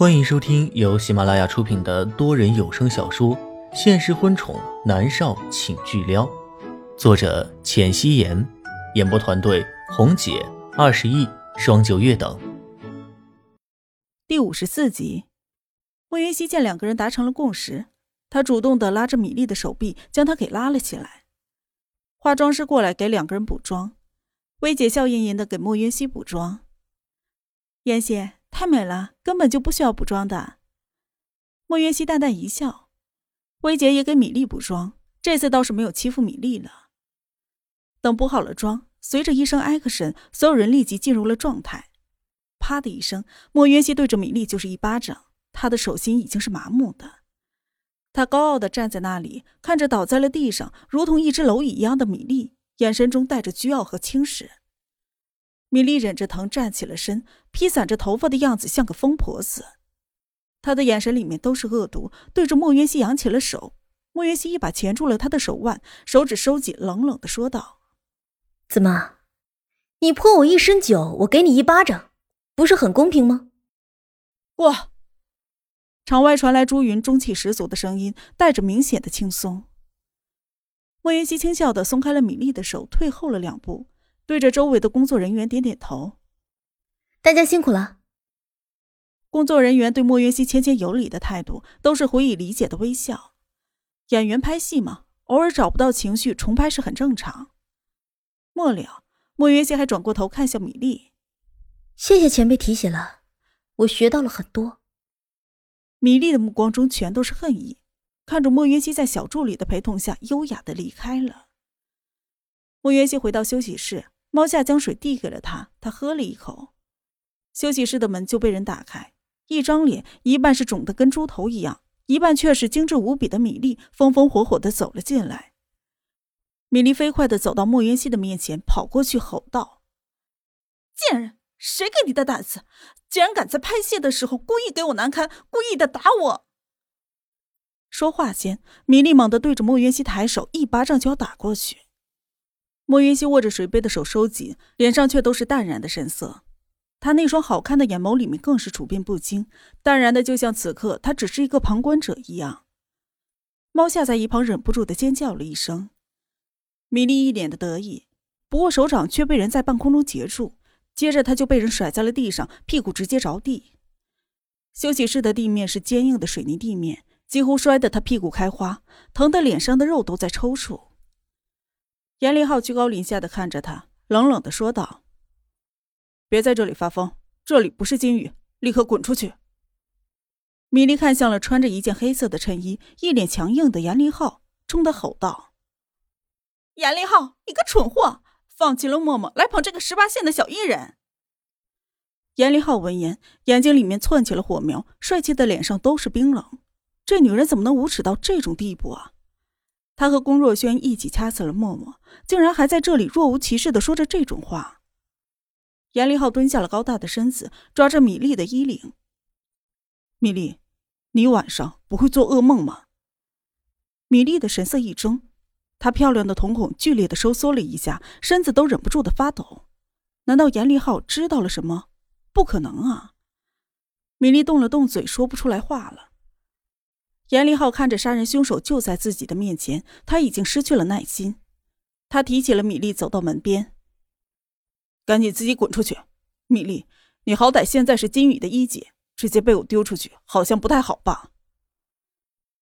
欢迎收听由喜马拉雅出品的多人有声小说《现实婚宠男少请巨撩》，作者：浅汐颜，演播团队：红姐、二十亿、双九月等。第五十四集，莫云熙见两个人达成了共识，他主动的拉着米粒的手臂，将她给拉了起来。化妆师过来给两个人补妆，薇姐笑吟吟的给莫云熙补妆。妍希。太美了，根本就不需要补妆的。莫云熙淡淡一笑，薇姐也给米粒补妆，这次倒是没有欺负米粒了。等补好了妆，随着一声 action，所有人立即进入了状态。啪的一声，莫云熙对着米粒就是一巴掌，他的手心已经是麻木的。他高傲的站在那里，看着倒在了地上，如同一只蝼蚁一样的米粒，眼神中带着倨傲和轻视。米莉忍着疼站起了身，披散着头发的样子像个疯婆子。她的眼神里面都是恶毒，对着莫云熙扬起了手。莫云熙一把钳住了他的手腕，手指收紧，冷冷的说道：“怎么，你泼我一身酒，我给你一巴掌，不是很公平吗？”哇。场外传来朱云中气十足的声音，带着明显的轻松。莫云熙轻笑的松开了米莉的手，退后了两步。对着周围的工作人员点点头，大家辛苦了。工作人员对莫云熙谦谦有礼的态度，都是回以理解的微笑。演员拍戏嘛，偶尔找不到情绪，重拍是很正常。末了，莫云熙还转过头看向米粒，谢谢前辈提醒了，我学到了很多。米粒的目光中全都是恨意，看着莫云熙在小助理的陪同下优雅的离开了。莫云熙回到休息室。猫夏将水递给了他，他喝了一口。休息室的门就被人打开，一张脸一半是肿得跟猪头一样，一半却是精致无比的米粒，风风火火的走了进来。米粒飞快的走到莫云熙的面前，跑过去吼道：“贱人，谁给你的胆子？竟然敢在拍戏的时候故意给我难堪，故意的打我！”说话间，米粒猛地对着莫云熙抬手，一巴掌就要打过去。莫云溪握着水杯的手收紧，脸上却都是淡然的神色。他那双好看的眼眸里面更是处变不惊，淡然的就像此刻他只是一个旁观者一样。猫夏在一旁忍不住的尖叫了一声。米莉一脸的得意，不过手掌却被人在半空中截住，接着他就被人甩在了地上，屁股直接着地。休息室的地面是坚硬的水泥地面，几乎摔得他屁股开花，疼得脸上的肉都在抽搐。严立浩居高临下的看着他，冷冷的说道：“别在这里发疯，这里不是监狱，立刻滚出去。”米莉看向了穿着一件黑色的衬衣、一脸强硬的严立浩，冲他吼道：“严立浩，你个蠢货，放弃了默默来捧这个十八线的小艺人！”严立浩闻言，眼睛里面窜起了火苗，帅气的脸上都是冰冷。这女人怎么能无耻到这种地步啊？他和龚若轩一起掐死了默默，竟然还在这里若无其事的说着这种话。严立浩蹲下了高大的身子，抓着米粒的衣领。米粒，你晚上不会做噩梦吗？米粒的神色一怔，她漂亮的瞳孔剧烈的收缩了一下，身子都忍不住的发抖。难道严立浩知道了什么？不可能啊！米粒动了动嘴，说不出来话了。严立浩看着杀人凶手就在自己的面前，他已经失去了耐心。他提起了米粒，走到门边：“赶紧自己滚出去！米粒，你好歹现在是金宇的一姐，直接被我丢出去，好像不太好吧？”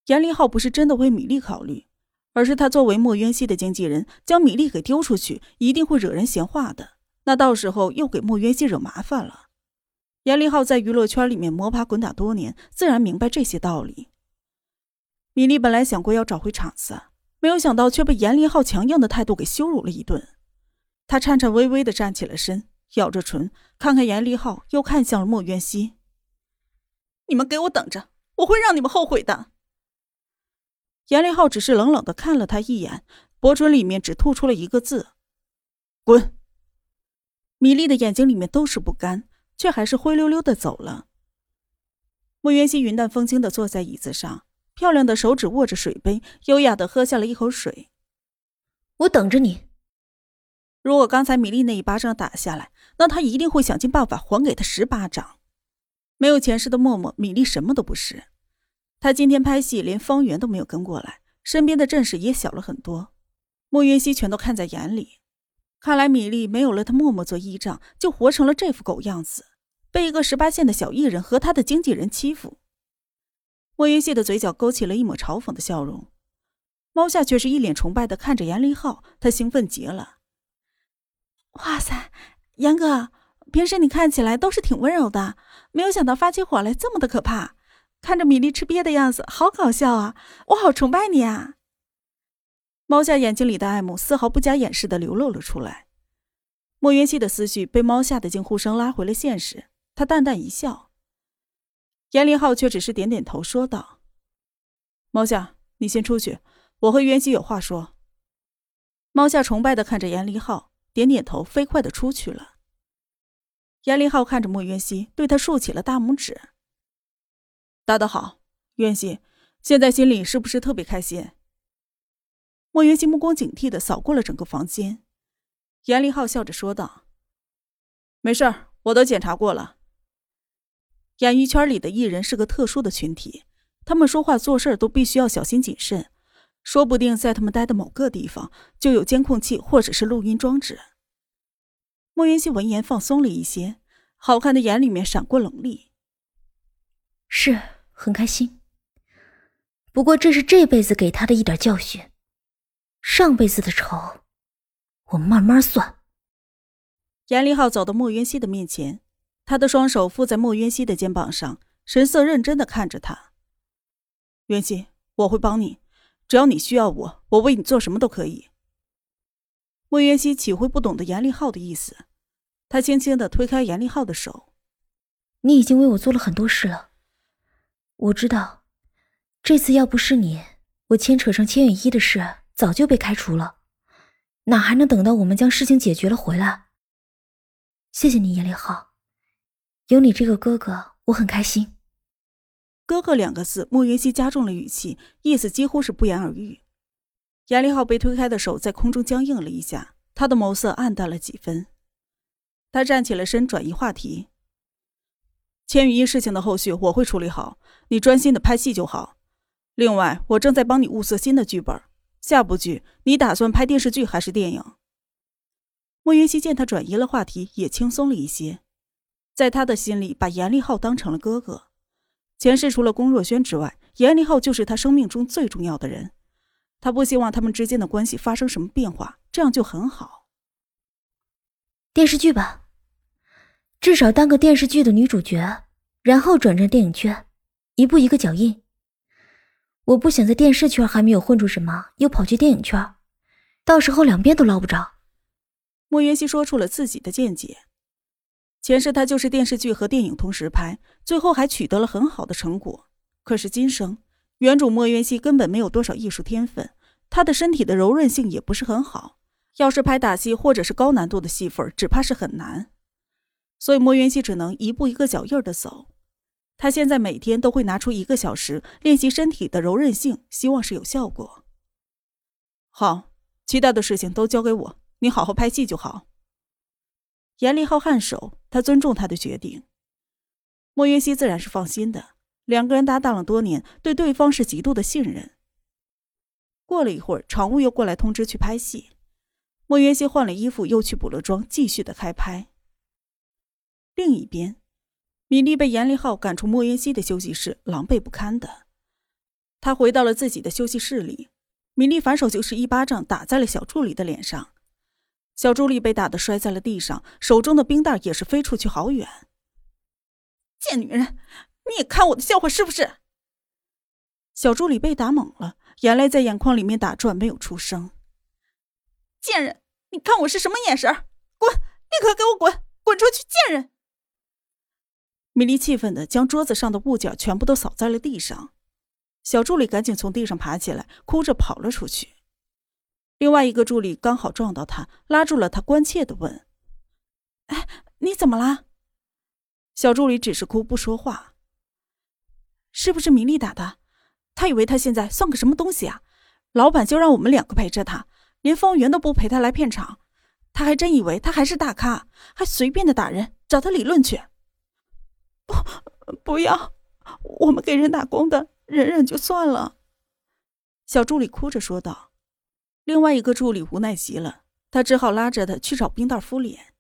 严立浩不是真的为米粒考虑，而是他作为莫渊熙的经纪人，将米粒给丢出去，一定会惹人闲话的。那到时候又给莫渊熙惹麻烦了。严立浩在娱乐圈里面摸爬滚打多年，自然明白这些道理。米莉本来想过要找回场子，没有想到却被严立浩强硬的态度给羞辱了一顿。他颤颤巍巍的站起了身，咬着唇，看看严立浩，又看向了莫渊熙：“你们给我等着，我会让你们后悔的。”严立浩只是冷冷的看了他一眼，薄唇里面只吐出了一个字：“滚。”米莉的眼睛里面都是不甘，却还是灰溜溜的走了。莫渊熙云淡风轻的坐在椅子上。漂亮的手指握着水杯，优雅的喝下了一口水。我等着你。如果刚才米莉那一巴掌打下来，那他一定会想尽办法还给他十巴掌。没有前世的默默，米粒什么都不是。他今天拍戏，连方圆都没有跟过来，身边的阵势也小了很多。莫云熙全都看在眼里。看来米粒没有了他默默做依仗，就活成了这副狗样子，被一个十八线的小艺人和他的经纪人欺负。莫云熙的嘴角勾起了一抹嘲讽的笑容，猫夏却是一脸崇拜的看着严立浩，他兴奋极了。哇塞，严哥，平时你看起来都是挺温柔的，没有想到发起火来这么的可怕。看着米粒吃瘪的样子，好搞笑啊！我好崇拜你啊！猫夏眼睛里的爱慕丝毫不加掩饰的流露了出来。莫云熙的思绪被猫夏的惊呼声拉回了现实，他淡淡一笑。严林浩却只是点点头，说道：“猫夏，你先出去，我和袁熙有话说。”猫夏崇拜的看着严林浩，点点头，飞快的出去了。严林浩看着莫云熙，对他竖起了大拇指。打得好，渊熙，现在心里是不是特别开心？莫渊熙目光警惕的扫过了整个房间，严立浩笑着说道：“没事儿，我都检查过了。演艺圈里的艺人是个特殊的群体，他们说话做事都必须要小心谨慎，说不定在他们待的某个地方就有监控器或者是录音装置。”莫云熙闻言放松了一些，好看的眼里面闪过冷厉：“是。”很开心，不过这是这辈子给他的一点教训，上辈子的仇，我慢慢算。严立浩走到莫云熙的面前，他的双手附在莫渊熙的肩膀上，神色认真的看着他。渊熙，我会帮你，只要你需要我，我为你做什么都可以。莫渊熙岂会不懂得严立浩的意思？他轻轻的推开严立浩的手，你已经为我做了很多事了。我知道，这次要不是你，我牵扯上千远一的事，早就被开除了，哪还能等到我们将事情解决了回来？谢谢你，严立浩，有你这个哥哥，我很开心。哥哥两个字，莫云溪加重了语气，意思几乎是不言而喻。严立浩被推开的手在空中僵硬了一下，他的眸色暗淡了几分。他站起了身，转移话题。千羽衣事情的后续我会处理好，你专心的拍戏就好。另外，我正在帮你物色新的剧本，下部剧你打算拍电视剧还是电影？莫云溪见他转移了话题，也轻松了一些。在他的心里，把严立浩当成了哥哥。前世除了龚若轩之外，严立浩就是他生命中最重要的人。他不希望他们之间的关系发生什么变化，这样就很好。电视剧吧。至少当个电视剧的女主角，然后转战电影圈，一步一个脚印。我不想在电视圈还没有混出什么，又跑去电影圈，到时候两边都捞不着。莫云熙说出了自己的见解。前世他就是电视剧和电影同时拍，最后还取得了很好的成果。可是今生，原主莫云熙根本没有多少艺术天分，他的身体的柔韧性也不是很好，要是拍打戏或者是高难度的戏份，只怕是很难。所以莫云熙只能一步一个脚印的走。他现在每天都会拿出一个小时练习身体的柔韧性，希望是有效果。好，其他的事情都交给我，你好好拍戏就好。严立浩颔首，他尊重他的决定。莫云熙自然是放心的，两个人搭档了多年，对对方是极度的信任。过了一会儿，常务又过来通知去拍戏，莫云熙换了衣服，又去补了妆，继续的开拍。另一边，米粒被严立浩赶出莫云熙的休息室，狼狈不堪的。他回到了自己的休息室里，米粒反手就是一巴掌打在了小助理的脸上，小助理被打得摔在了地上，手中的冰袋也是飞出去好远。贱女人，你也看我的笑话是不是？小助理被打懵了，眼泪在眼眶里面打转，没有出声。贱人，你看我是什么眼神？滚！立刻给我滚！滚出去！贱人！米莉气愤的将桌子上的物件全部都扫在了地上，小助理赶紧从地上爬起来，哭着跑了出去。另外一个助理刚好撞到他，拉住了他，关切的问：“哎，你怎么了？”小助理只是哭不说话。是不是米莉打的？他以为他现在算个什么东西啊？老板就让我们两个陪着他，连方圆都不陪他来片场，他还真以为他还是大咖，还随便的打人，找他理论去。不，不要，我们给人打工的，忍忍就算了。小助理哭着说道。另外一个助理无奈极了，他只好拉着他去找冰袋敷脸。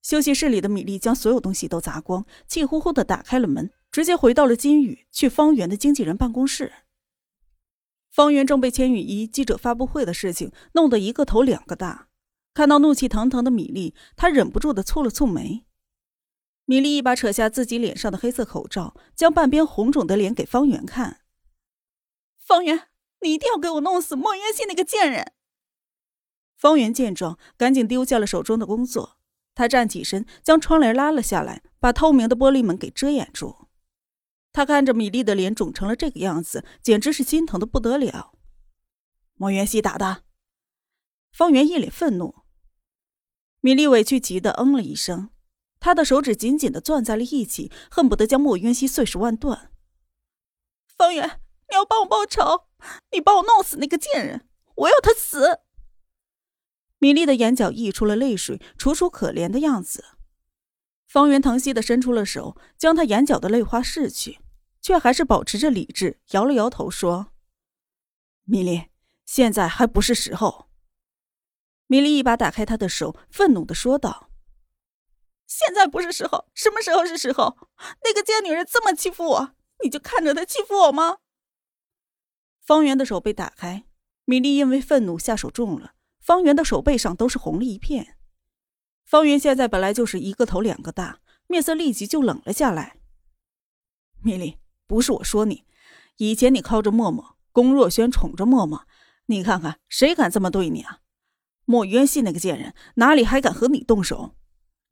休息室里的米粒将所有东西都砸光，气呼呼的打开了门，直接回到了金宇去方圆的经纪人办公室。方圆正被千羽一记者发布会的事情弄得一个头两个大。看到怒气腾腾的米粒，他忍不住的蹙了蹙眉。米粒一把扯下自己脸上的黑色口罩，将半边红肿的脸给方圆看。方圆，你一定要给我弄死莫渊熙那个贱人！方圆见状，赶紧丢下了手中的工作，他站起身，将窗帘拉了下来，把透明的玻璃门给遮掩住。他看着米粒的脸肿成了这个样子，简直是心疼的不得了。莫元熙打的。方圆一脸愤怒。米粒委屈极的嗯了一声，他的手指紧紧的攥在了一起，恨不得将莫渊熙碎尸万段。方圆，你要帮我报仇，你帮我弄死那个贱人，我要他死！米粒的眼角溢出了泪水，楚楚可怜的样子。方圆疼惜的伸出了手，将他眼角的泪花拭去，却还是保持着理智，摇了摇头说：“米粒，现在还不是时候。”米莉一把打开他的手，愤怒的说道：“现在不是时候，什么时候是时候？那个贱女人这么欺负我，你就看着她欺负我吗？”方圆的手被打开，米莉因为愤怒下手重了，方圆的手背上都是红了一片。方圆现在本来就是一个头两个大，面色立即就冷了下来。米莉，不是我说你，以前你靠着默默，龚若轩宠着默默，你看看谁敢这么对你啊？莫渊系那个贱人哪里还敢和你动手？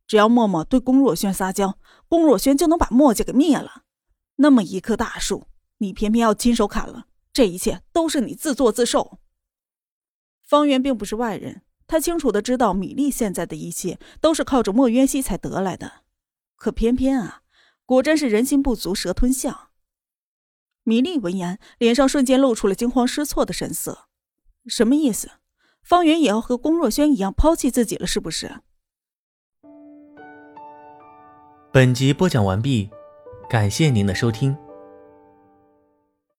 只要默默对龚若轩撒娇，龚若轩就能把墨家给灭了。那么一棵大树，你偏偏要亲手砍了，这一切都是你自作自受。方圆并不是外人，他清楚的知道米粒现在的一切都是靠着莫渊熙才得来的。可偏偏啊，果真是人心不足蛇吞象。米粒闻言，脸上瞬间露出了惊慌失措的神色，什么意思？方圆也要和龚若轩一样抛弃自己了，是不是？本集播讲完毕，感谢您的收听。